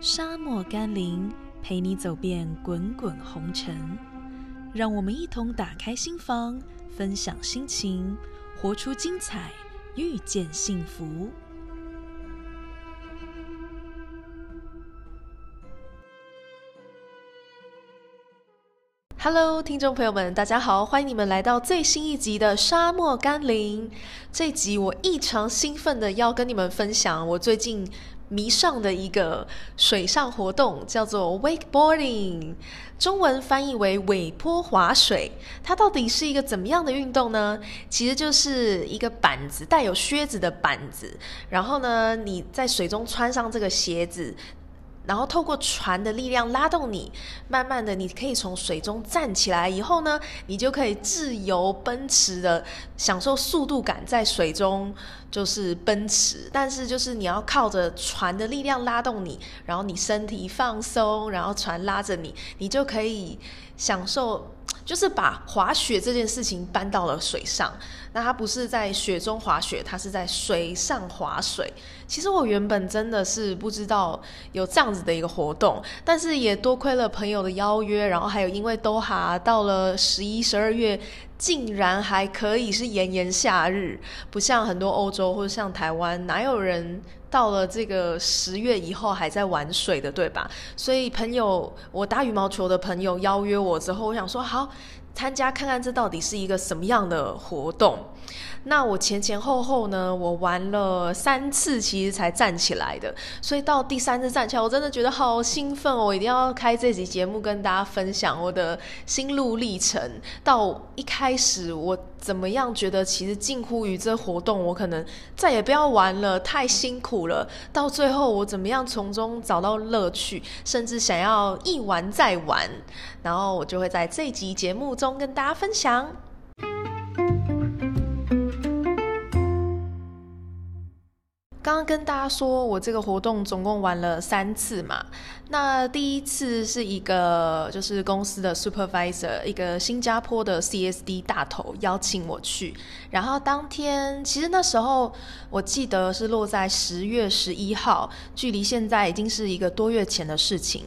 沙漠甘霖，陪你走遍滚滚红尘。让我们一同打开心房，分享心情，活出精彩，遇见幸福。Hello，听众朋友们，大家好，欢迎你们来到最新一集的《沙漠甘霖》。这集我异常兴奋的要跟你们分享我最近迷上的一个水上活动，叫做 wakeboarding，中文翻译为尾坡滑水。它到底是一个怎么样的运动呢？其实就是一个板子，带有靴子的板子，然后呢，你在水中穿上这个鞋子。然后透过船的力量拉动你，慢慢的你可以从水中站起来以后呢，你就可以自由奔驰的享受速度感，在水中就是奔驰。但是就是你要靠着船的力量拉动你，然后你身体放松，然后船拉着你，你就可以享受。就是把滑雪这件事情搬到了水上，那它不是在雪中滑雪，它是在水上滑水。其实我原本真的是不知道有这样子的一个活动，但是也多亏了朋友的邀约，然后还有因为都哈到了十一、十二月，竟然还可以是炎炎夏日，不像很多欧洲或者像台湾，哪有人？到了这个十月以后还在玩水的，对吧？所以朋友，我打羽毛球的朋友邀约我之后，我想说好参加看看这到底是一个什么样的活动。那我前前后后呢，我玩了三次，其实才站起来的。所以到第三次站起来，我真的觉得好兴奋哦！我一定要开这集节目跟大家分享我的心路历程。到一开始我怎么样觉得，其实近乎于这活动，我可能再也不要玩了，太辛苦了。到最后我怎么样从中找到乐趣，甚至想要一玩再玩，然后我就会在这集节目中跟大家分享。刚刚跟大家说，我这个活动总共玩了三次嘛。那第一次是一个就是公司的 supervisor，一个新加坡的 CSD 大头邀请我去。然后当天其实那时候我记得是落在十月十一号，距离现在已经是一个多月前的事情。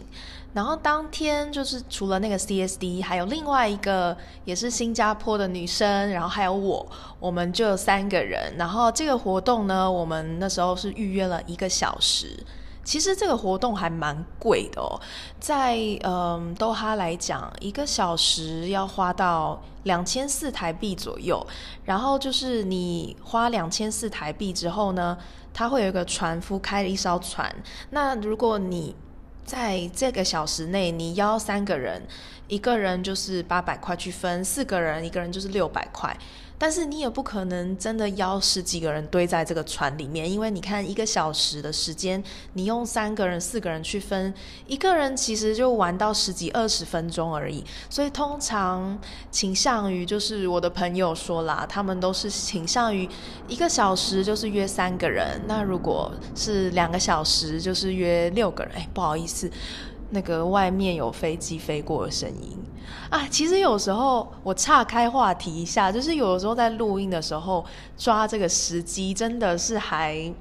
然后当天就是除了那个 CSD，还有另外一个也是新加坡的女生，然后还有我，我们就有三个人。然后这个活动呢，我们那时候是预约了一个小时。其实这个活动还蛮贵的哦，在嗯多哈来讲，一个小时要花到两千四台币左右。然后就是你花两千四台币之后呢，它会有一个船夫开了一艘船。那如果你在这个小时内，你邀三个人，一个人就是八百块去分，四个人一个人就是六百块。但是你也不可能真的邀十几个人堆在这个船里面，因为你看一个小时的时间，你用三个人、四个人去分，一个人其实就玩到十几、二十分钟而已。所以通常倾向于就是我的朋友说啦，他们都是倾向于一个小时就是约三个人，那如果是两个小时就是约六个人。哎，不好意思。那个外面有飞机飞过的声音。啊，其实有时候我岔开话题一下，就是有的时候在录音的时候抓这个时机，真的是还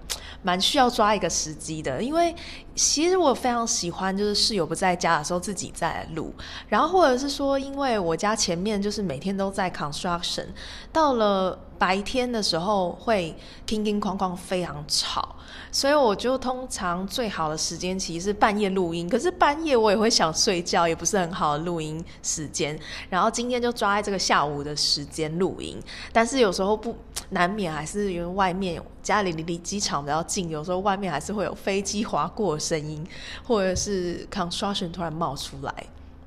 蛮需要抓一个时机的，因为其实我非常喜欢，就是室友不在家的时候自己在录，然后或者是说，因为我家前面就是每天都在 construction，到了白天的时候会叮叮哐哐非常吵。所以我就通常最好的时间其实是半夜录音，可是半夜我也会想睡觉，也不是很好的录音时间。然后今天就抓在这个下午的时间录音，但是有时候不难免还是因为外面家里离离机场比较近，有时候外面还是会有飞机划过的声音，或者是 construction 突然冒出来。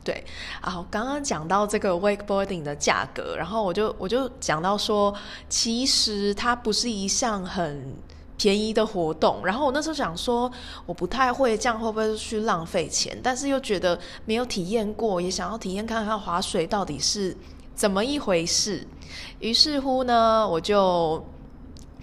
对，啊，刚刚讲到这个 wakeboarding 的价格，然后我就我就讲到说，其实它不是一项很。便宜的活动，然后我那时候想说，我不太会这样，会不会去浪费钱？但是又觉得没有体验过，也想要体验看看划水到底是怎么一回事。于是乎呢，我就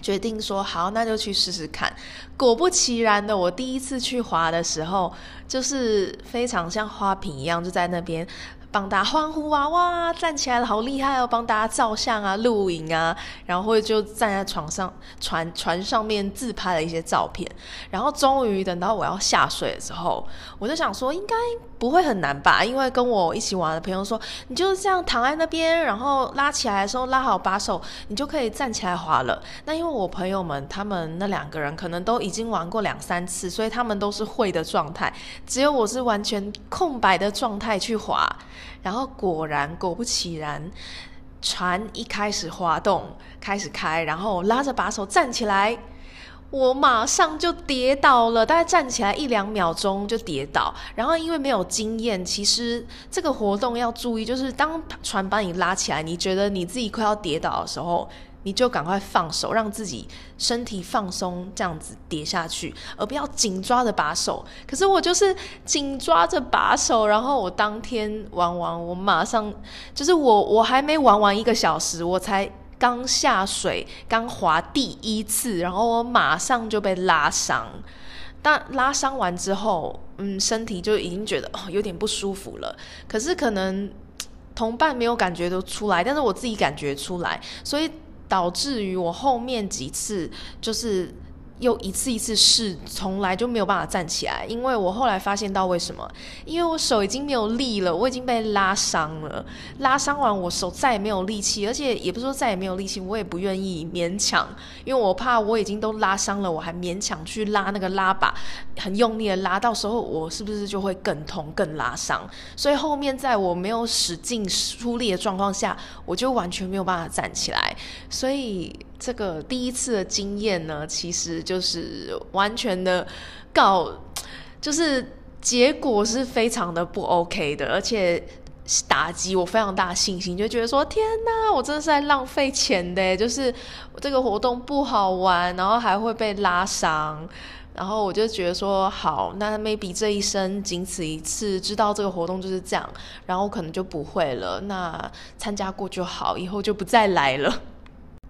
决定说，好，那就去试试看。果不其然的，我第一次去滑的时候，就是非常像花瓶一样，就在那边。帮大家欢呼啊，哇，站起来了，好厉害哦！帮大家照相啊、录影啊，然后就站在床上、船船上面自拍了一些照片。然后终于等到我要下水的时候，我就想说应该不会很难吧，因为跟我一起玩的朋友说，你就是这样躺在那边，然后拉起来的时候拉好把手，你就可以站起来滑了。那因为我朋友们他们那两个人可能都已经玩过两三次，所以他们都是会的状态，只有我是完全空白的状态去滑。然后果然，果不其然，船一开始滑动，开始开，然后拉着把手站起来，我马上就跌倒了。大概站起来一两秒钟就跌倒。然后因为没有经验，其实这个活动要注意，就是当船把你拉起来，你觉得你自己快要跌倒的时候。你就赶快放手，让自己身体放松，这样子跌下去，而不要紧抓着把手。可是我就是紧抓着把手，然后我当天玩完，我马上就是我我还没玩完一个小时，我才刚下水，刚滑第一次，然后我马上就被拉伤。但拉伤完之后，嗯，身体就已经觉得哦有点不舒服了。可是可能同伴没有感觉都出来，但是我自己感觉出来，所以。导致于我后面几次就是。又一次一次试，从来就没有办法站起来，因为我后来发现到为什么？因为我手已经没有力了，我已经被拉伤了。拉伤完，我手再也没有力气，而且也不是说再也没有力气，我也不愿意勉强，因为我怕我已经都拉伤了，我还勉强去拉那个拉把，很用力的拉，到时候我是不是就会更痛、更拉伤？所以后面在我没有使劲出力的状况下，我就完全没有办法站起来，所以。这个第一次的经验呢，其实就是完全的告，就是结果是非常的不 OK 的，而且打击我非常大信心，就觉得说天哪，我真的是在浪费钱的，就是这个活动不好玩，然后还会被拉伤，然后我就觉得说好，那 maybe 这一生仅此一次，知道这个活动就是这样，然后可能就不会了，那参加过就好，以后就不再来了。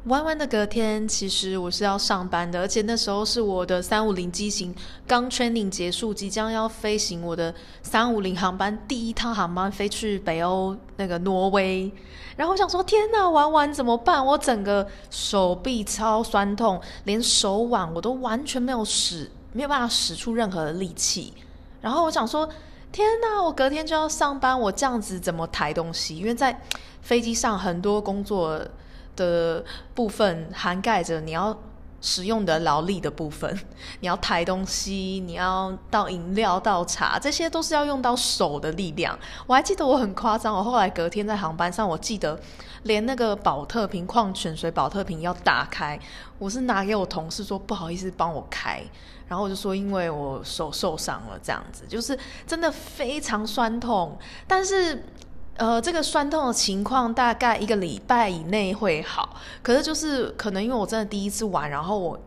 弯弯的隔天，其实我是要上班的，而且那时候是我的三五零机型刚 training 结束，即将要飞行我的三五零航班第一趟航班飞去北欧那个挪威。然后我想说，天哪，玩完怎么办？我整个手臂超酸痛，连手腕我都完全没有使，没有办法使出任何的力气。然后我想说，天哪，我隔天就要上班，我这样子怎么抬东西？因为在飞机上很多工作。的部分涵盖着你要使用的劳力的部分，你要抬东西，你要倒饮料、倒茶，这些都是要用到手的力量。我还记得我很夸张，我后来隔天在航班上，我记得连那个保特瓶矿泉水保特瓶要打开，我是拿给我同事说不好意思帮我开，然后我就说因为我手受伤了，这样子就是真的非常酸痛，但是。呃，这个酸痛的情况大概一个礼拜以内会好，可是就是可能因为我真的第一次玩，然后我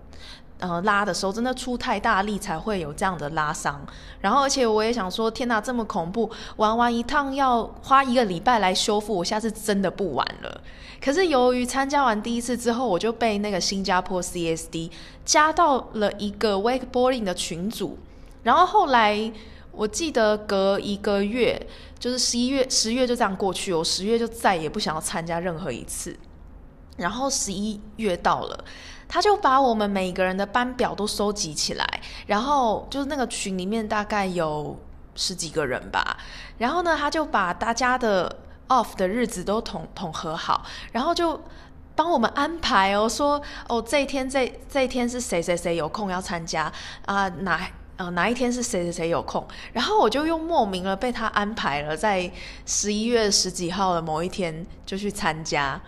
呃拉的时候真的出太大力才会有这样的拉伤，然后而且我也想说，天哪，这么恐怖，玩完一趟要花一个礼拜来修复，我下次真的不玩了。可是由于参加完第一次之后，我就被那个新加坡 CSD 加到了一个 wakeboarding 的群组，然后后来。我记得隔一个月，就是十一月、十月就这样过去，我十月就再也不想要参加任何一次。然后十一月到了，他就把我们每个人的班表都收集起来，然后就是那个群里面大概有十几个人吧。然后呢，他就把大家的 off 的日子都统统合好，然后就帮我们安排哦，说哦这一天这这一天是谁谁谁有空要参加啊哪。呃，哪一天是谁谁谁有空？然后我就又莫名了被他安排了，在十一月十几号的某一天就去参加。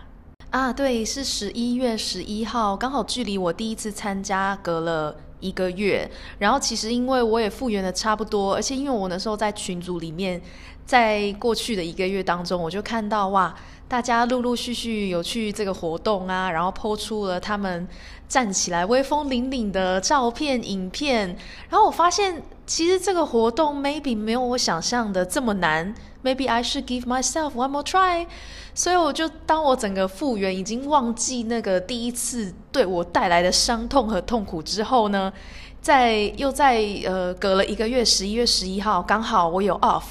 啊，对，是十一月十一号，刚好距离我第一次参加隔了一个月。然后其实因为我也复原的差不多，而且因为我那时候在群组里面，在过去的一个月当中，我就看到哇。大家陆陆续续有去这个活动啊，然后抛出了他们站起来威风凛凛的照片、影片，然后我发现其实这个活动 maybe 没有我想象的这么难，maybe I should give myself one more try。所以我就当我整个复原已经忘记那个第一次对我带来的伤痛和痛苦之后呢，在又在呃隔了一个月，十一月十一号刚好我有 off。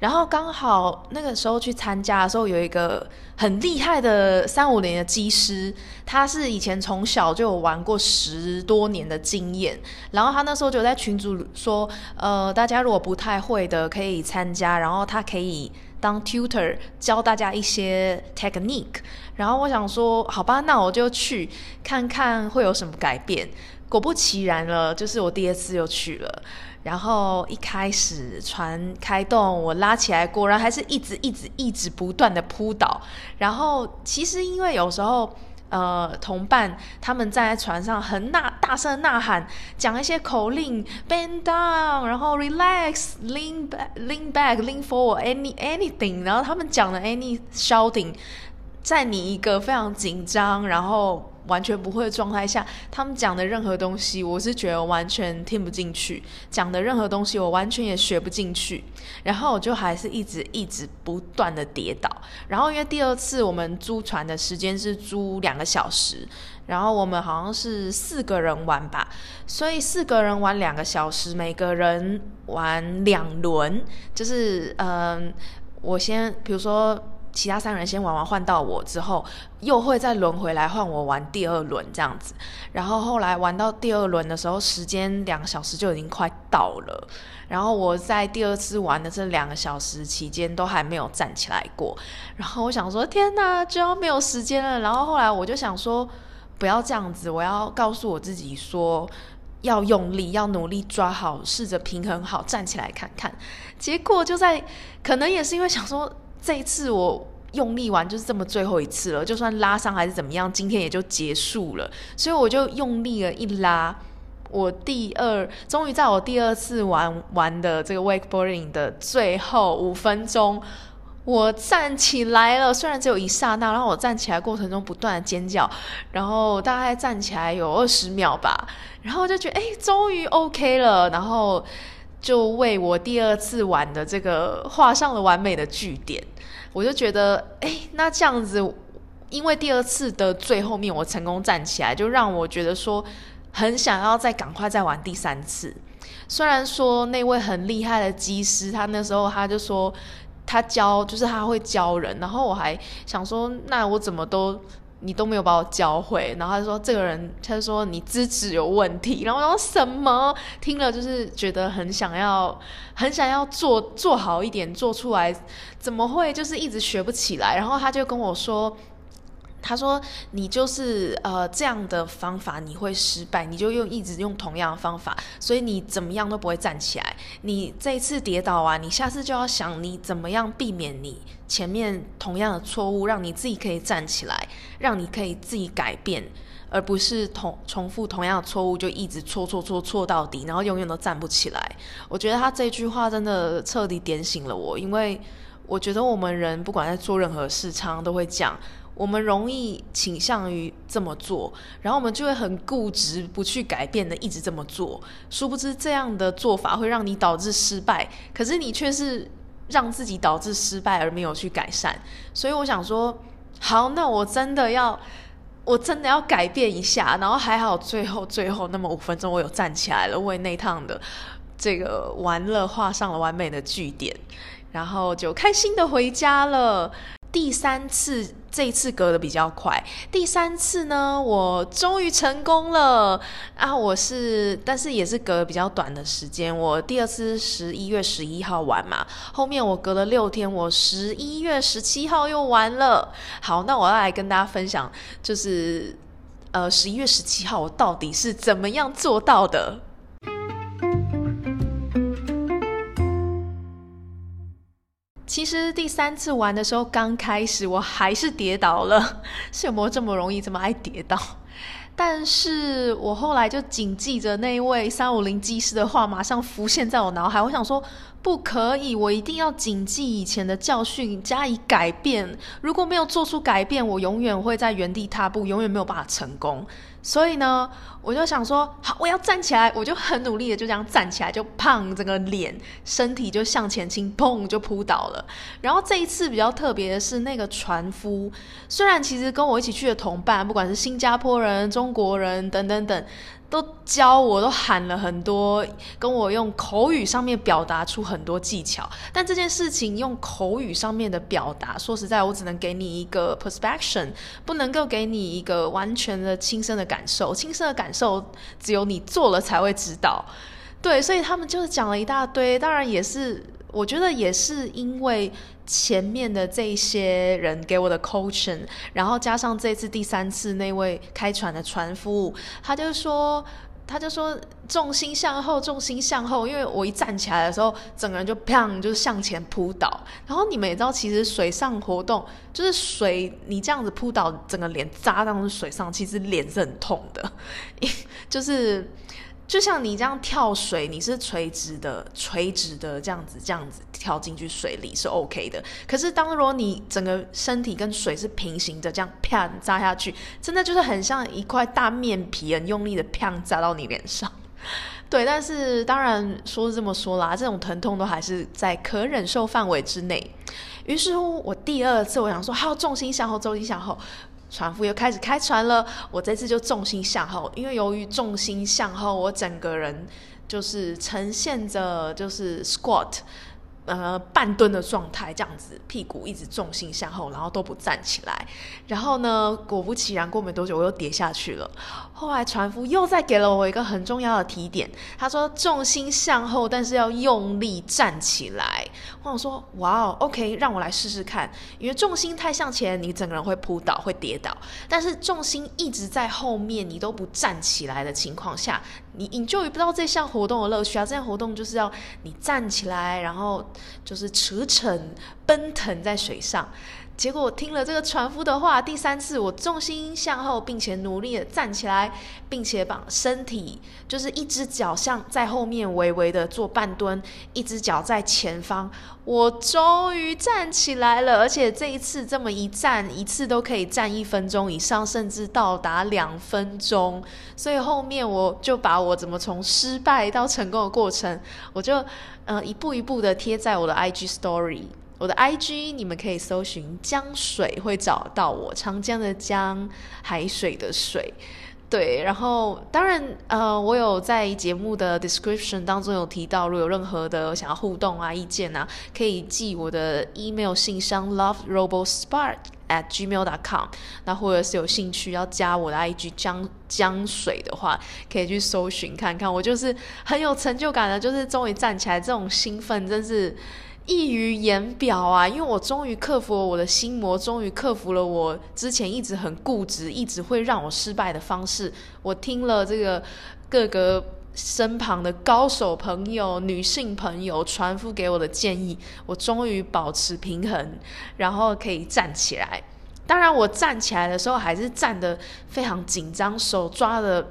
然后刚好那个时候去参加的时候，有一个很厉害的三五年的机师，他是以前从小就有玩过十多年的经验，然后他那时候就在群组说，呃，大家如果不太会的可以参加，然后他可以当 tutor 教大家一些 technique，然后我想说，好吧，那我就去看看会有什么改变。果不其然了，就是我第二次又去了。然后一开始船开动，我拉起来，果然还是一直一直一直不断的扑倒。然后其实因为有时候，呃，同伴他们在船上很呐大声呐喊，讲一些口令，bend down，然后 relax，lean back，lean back，lean forward，any anything，然后他们讲的 any shouting，在你一个非常紧张，然后。完全不会的状态下，他们讲的任何东西，我是觉得完全听不进去。讲的任何东西，我完全也学不进去。然后我就还是一直一直不断的跌倒。然后因为第二次我们租船的时间是租两个小时，然后我们好像是四个人玩吧，所以四个人玩两个小时，每个人玩两轮，就是嗯，我先比如说。其他三人先玩完换到我之后，又会再轮回来换我玩第二轮这样子。然后后来玩到第二轮的时候，时间两个小时就已经快到了。然后我在第二次玩的这两个小时期间都还没有站起来过。然后我想说，天哪，就要没有时间了。然后后来我就想说，不要这样子，我要告诉我自己说，要用力，要努力抓好，试着平衡好，站起来看看。结果就在，可能也是因为想说。这一次我用力完就是这么最后一次了，就算拉伤还是怎么样，今天也就结束了。所以我就用力了一拉，我第二终于在我第二次玩玩的这个 wakeboarding 的最后五分钟，我站起来了。虽然只有一刹那，然后我站起来过程中不断的尖叫，然后大概站起来有二十秒吧，然后就觉得哎，终于 OK 了，然后。就为我第二次玩的这个画上了完美的句点，我就觉得，哎，那这样子，因为第二次的最后面我成功站起来，就让我觉得说，很想要再赶快再玩第三次。虽然说那位很厉害的机师，他那时候他就说他教，就是他会教人，然后我还想说，那我怎么都。你都没有把我教会，然后他说这个人，他就说你资质有问题，然后我说什么？听了就是觉得很想要，很想要做做好一点，做出来，怎么会就是一直学不起来？然后他就跟我说。他说：“你就是呃这样的方法，你会失败，你就用一直用同样的方法，所以你怎么样都不会站起来。你这一次跌倒啊，你下次就要想你怎么样避免你前面同样的错误，让你自己可以站起来，让你可以自己改变，而不是同重复同样的错误就一直错错错错到底，然后永远都站不起来。我觉得他这句话真的彻底点醒了我，因为我觉得我们人不管在做任何事，常常都会讲。”我们容易倾向于这么做，然后我们就会很固执，不去改变的，一直这么做。殊不知这样的做法会让你导致失败，可是你却是让自己导致失败而没有去改善。所以我想说，好，那我真的要，我真的要改变一下。然后还好，最后最后那么五分钟，我有站起来了，为那趟的这个玩乐画上了完美的句点，然后就开心的回家了。第三次，这一次隔的比较快。第三次呢，我终于成功了啊！我是，但是也是隔了比较短的时间。我第二次十一月十一号玩嘛，后面我隔了六天，我十一月十七号又玩了。好，那我要来跟大家分享，就是呃十一月十七号我到底是怎么样做到的。其实第三次玩的时候，刚开始我还是跌倒了，是有没有这么容易这么爱跌倒？但是我后来就谨记着那一位三五零技师的话，马上浮现在我脑海。我想说，不可以，我一定要谨记以前的教训，加以改变。如果没有做出改变，我永远会在原地踏步，永远没有办法成功。所以呢，我就想说，好，我要站起来，我就很努力的就这样站起来，就胖，整个脸、身体就向前倾，砰，就扑倒了。然后这一次比较特别的是，那个船夫虽然其实跟我一起去的同伴，不管是新加坡人、中国人等等等，都教我，都喊了很多，跟我用口语上面表达出很多技巧。但这件事情用口语上面的表达，说实在，我只能给你一个 perspective，不能够给你一个完全的亲身的感受。亲身的感受只有你做了才会知道。对，所以他们就是讲了一大堆。当然也是，我觉得也是因为前面的这些人给我的 coaching，然后加上这次第三次那位开船的船夫，他就说，他就说重心向后，重心向后。因为我一站起来的时候，整个人就砰，就是向前扑倒。然后你们也知道，其实水上活动就是水，你这样子扑倒，整个脸扎到水上，其实脸是很痛的，就是。就像你这样跳水，你是垂直的，垂直的这样子，这样子跳进去水里是 OK 的。可是当如果你整个身体跟水是平行的，这样啪扎下去，真的就是很像一块大面皮，很用力的啪扎到你脸上。对，但是当然说是这么说啦，这种疼痛都还是在可忍受范围之内。于是乎，我第二次我想说，好，重心向后，重心向后。船夫又开始开船了，我这次就重心向后，因为由于重心向后，我整个人就是呈现着就是 squat。呃，半蹲的状态，这样子，屁股一直重心向后，然后都不站起来。然后呢，果不其然，过没多久我又跌下去了。后来船夫又再给了我一个很重要的提点，他说重心向后，但是要用力站起来。我想说，哇哦，OK，让我来试试看。因为重心太向前，你整个人会扑倒，会跌倒。但是重心一直在后面，你都不站起来的情况下，你你就不到这项活动的乐趣啊！这项活动就是要你站起来，然后。就是驰骋奔腾在水上，结果我听了这个船夫的话，第三次我重心向后，并且努力的站起来，并且把身体就是一只脚向在后面微微的做半蹲，一只脚在前方，我终于站起来了，而且这一次这么一站，一次都可以站一分钟以上，甚至到达两分钟，所以后面我就把我怎么从失败到成功的过程，我就。呃，一步一步的贴在我的 IG Story，我的 IG 你们可以搜寻江水会找到我，长江的江，海水的水，对，然后当然呃，我有在节目的 description 当中有提到，如果有任何的想要互动啊、意见啊，可以寄我的 email 信箱 love robot spark at gmail dot com，那或者是有兴趣要加我的 IG 江江水的话，可以去搜寻看看。我就是很有成就感的，就是终于站起来，这种兴奋真是溢于言表啊！因为我终于克服了我的心魔，终于克服了我之前一直很固执、一直会让我失败的方式。我听了这个各个。身旁的高手朋友、女性朋友传付给我的建议，我终于保持平衡，然后可以站起来。当然，我站起来的时候还是站得非常紧张，手抓的。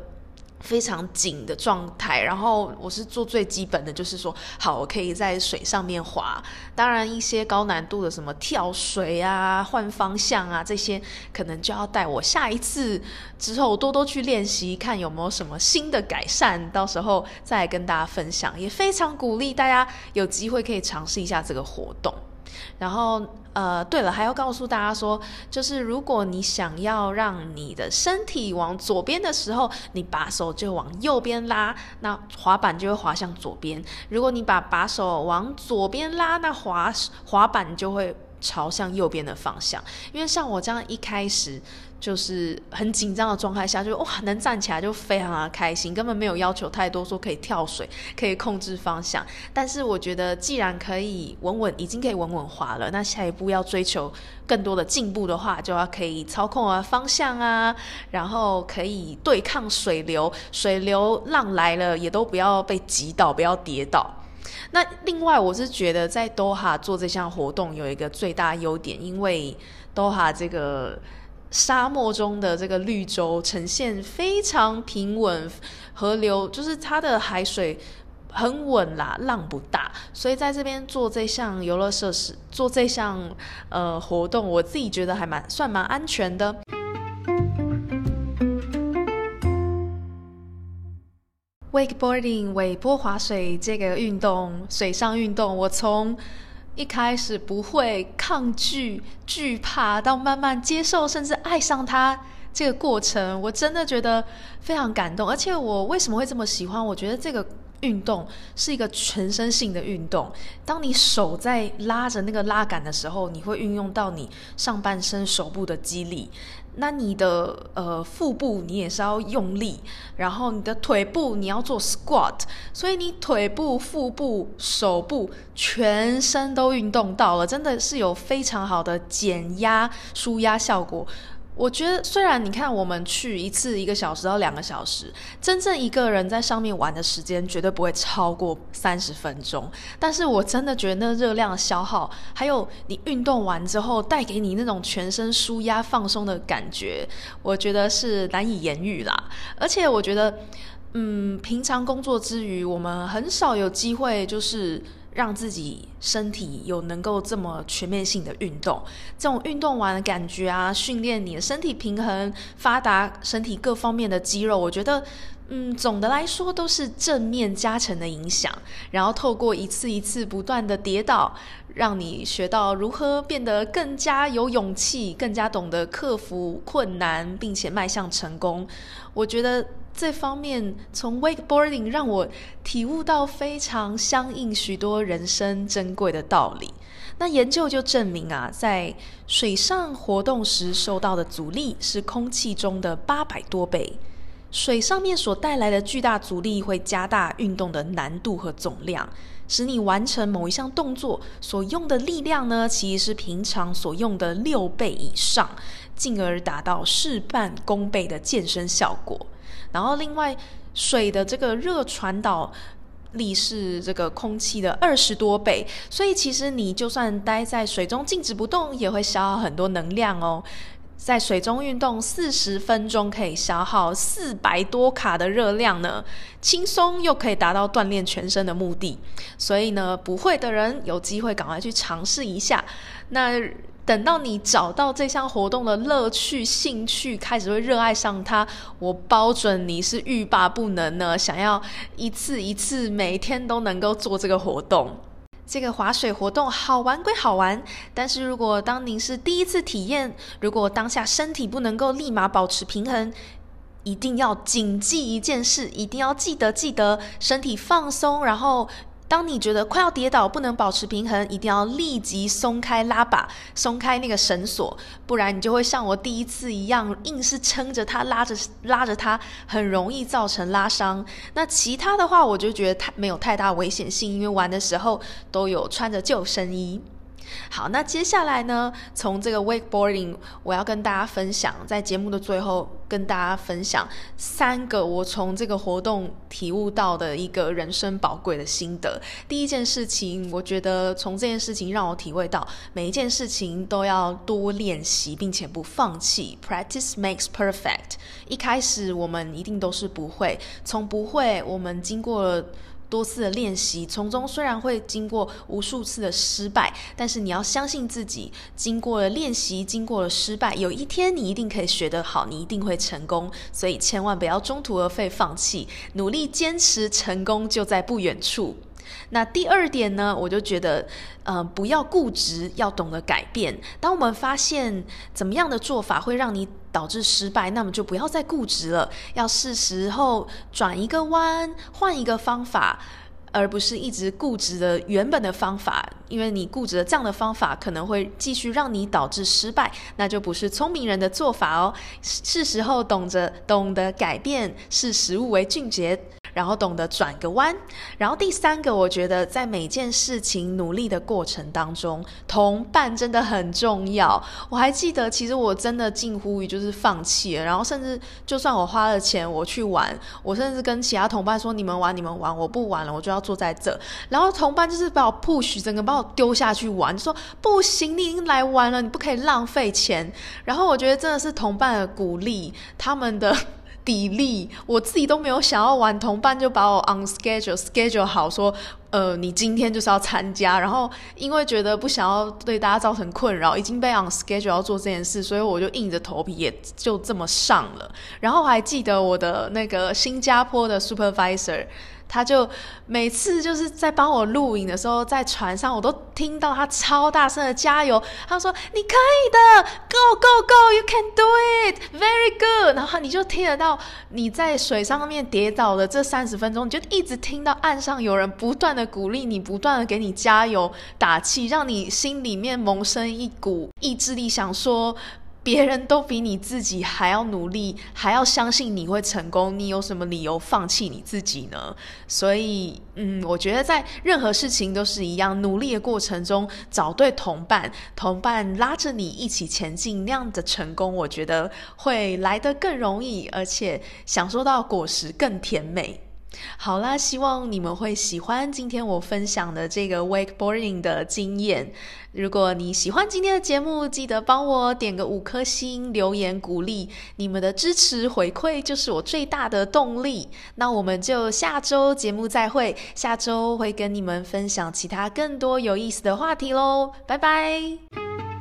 非常紧的状态，然后我是做最基本的，就是说，好，我可以在水上面滑。当然，一些高难度的，什么跳水啊、换方向啊，这些可能就要带我下一次之后多多去练习，看有没有什么新的改善，到时候再跟大家分享。也非常鼓励大家有机会可以尝试一下这个活动。然后，呃，对了，还要告诉大家说，就是如果你想要让你的身体往左边的时候，你把手就往右边拉，那滑板就会滑向左边；如果你把把手往左边拉，那滑滑板就会朝向右边的方向。因为像我这样一开始。就是很紧张的状态下，就哇能站起来就非常的开心，根本没有要求太多，说可以跳水，可以控制方向。但是我觉得，既然可以稳稳，已经可以稳稳滑了，那下一步要追求更多的进步的话，就要可以操控啊方向啊，然后可以对抗水流，水流浪来了也都不要被挤倒，不要跌倒。那另外，我是觉得在多哈做这项活动有一个最大优点，因为多哈这个。沙漠中的这个绿洲呈现非常平稳，河流就是它的海水很稳啦，浪不大，所以在这边做这项游乐设施，做这项呃活动，我自己觉得还蛮算蛮安全的。Wakeboarding 尾波划水这个运动，水上运动，我从。一开始不会抗拒、惧怕，到慢慢接受，甚至爱上它，这个过程，我真的觉得非常感动。而且我为什么会这么喜欢？我觉得这个。运动是一个全身性的运动。当你手在拉着那个拉杆的时候，你会运用到你上半身手部的肌力。那你的呃腹部你也是要用力，然后你的腿部你要做 squat，所以你腿部、腹部、手部全身都运动到了，真的是有非常好的减压、舒压效果。我觉得，虽然你看我们去一次一个小时到两个小时，真正一个人在上面玩的时间绝对不会超过三十分钟，但是我真的觉得那热量消耗，还有你运动完之后带给你那种全身舒压放松的感觉，我觉得是难以言喻啦。而且我觉得，嗯，平常工作之余，我们很少有机会就是。让自己身体有能够这么全面性的运动，这种运动完的感觉啊，训练你的身体平衡、发达身体各方面的肌肉，我觉得，嗯，总的来说都是正面加成的影响。然后透过一次一次不断的跌倒，让你学到如何变得更加有勇气，更加懂得克服困难，并且迈向成功。我觉得。这方面，从 wakeboarding 让我体悟到非常相应许多人生珍贵的道理。那研究就证明啊，在水上活动时受到的阻力是空气中的八百多倍。水上面所带来的巨大阻力会加大运动的难度和总量，使你完成某一项动作所用的力量呢，其实是平常所用的六倍以上，进而达到事半功倍的健身效果。然后，另外，水的这个热传导力是这个空气的二十多倍，所以其实你就算待在水中静止不动，也会消耗很多能量哦。在水中运动四十分钟可以消耗四百多卡的热量呢，轻松又可以达到锻炼全身的目的。所以呢，不会的人有机会赶快去尝试一下。那。等到你找到这项活动的乐趣、兴趣，开始会热爱上它，我包准你是欲罢不能呢，想要一次一次每天都能够做这个活动。这个划水活动好玩归好玩，但是如果当您是第一次体验，如果当下身体不能够立马保持平衡，一定要谨记一件事，一定要记得记得身体放松，然后。当你觉得快要跌倒，不能保持平衡，一定要立即松开拉把，松开那个绳索，不然你就会像我第一次一样，硬是撑着它，拉着拉着它，很容易造成拉伤。那其他的话，我就觉得太没有太大危险性，因为玩的时候都有穿着救生衣。好，那接下来呢？从这个 wakeboarding，我要跟大家分享，在节目的最后跟大家分享三个我从这个活动体悟到的一个人生宝贵的心得。第一件事情，我觉得从这件事情让我体会到，每一件事情都要多练习，并且不放弃。Practice makes perfect。一开始我们一定都是不会，从不会，我们经过。多次的练习，从中虽然会经过无数次的失败，但是你要相信自己，经过了练习，经过了失败，有一天你一定可以学得好，你一定会成功。所以千万不要中途而废，放弃，努力坚持，成功就在不远处。那第二点呢，我就觉得，呃，不要固执，要懂得改变。当我们发现怎么样的做法会让你导致失败，那么就不要再固执了，要是时候转一个弯，换一个方法，而不是一直固执的原本的方法。因为你固执的这样的方法，可能会继续让你导致失败，那就不是聪明人的做法哦。是时候懂得懂得改变，视食物为俊杰。然后懂得转个弯，然后第三个，我觉得在每件事情努力的过程当中，同伴真的很重要。我还记得，其实我真的近乎于就是放弃了，然后甚至就算我花了钱我去玩，我甚至跟其他同伴说：“你们玩，你们玩，我不玩了，我就要坐在这。”然后同伴就是把我 push，整个把我丢下去玩，就说：“不行，你已经来玩了，你不可以浪费钱。”然后我觉得真的是同伴的鼓励，他们的。砥砺，我自己都没有想要玩，同伴就把我 on schedule schedule 好，说呃，你今天就是要参加，然后因为觉得不想要对大家造成困扰，已经被 on schedule 要做这件事，所以我就硬着头皮也就这么上了。然后还记得我的那个新加坡的 supervisor。他就每次就是在帮我录影的时候，在船上我都听到他超大声的加油。他说：“你可以的，Go Go Go, You can do it, Very good。”然后你就听得到你在水上面跌倒的这三十分钟，你就一直听到岸上有人不断的鼓励你，不断的给你加油打气，让你心里面萌生一股意志力，想说。别人都比你自己还要努力，还要相信你会成功，你有什么理由放弃你自己呢？所以，嗯，我觉得在任何事情都是一样，努力的过程中找对同伴，同伴拉着你一起前进，那样的成功，我觉得会来得更容易，而且享受到果实更甜美。好啦，希望你们会喜欢今天我分享的这个 wakeboarding 的经验。如果你喜欢今天的节目，记得帮我点个五颗星，留言鼓励。你们的支持回馈就是我最大的动力。那我们就下周节目再会，下周会跟你们分享其他更多有意思的话题喽，拜拜。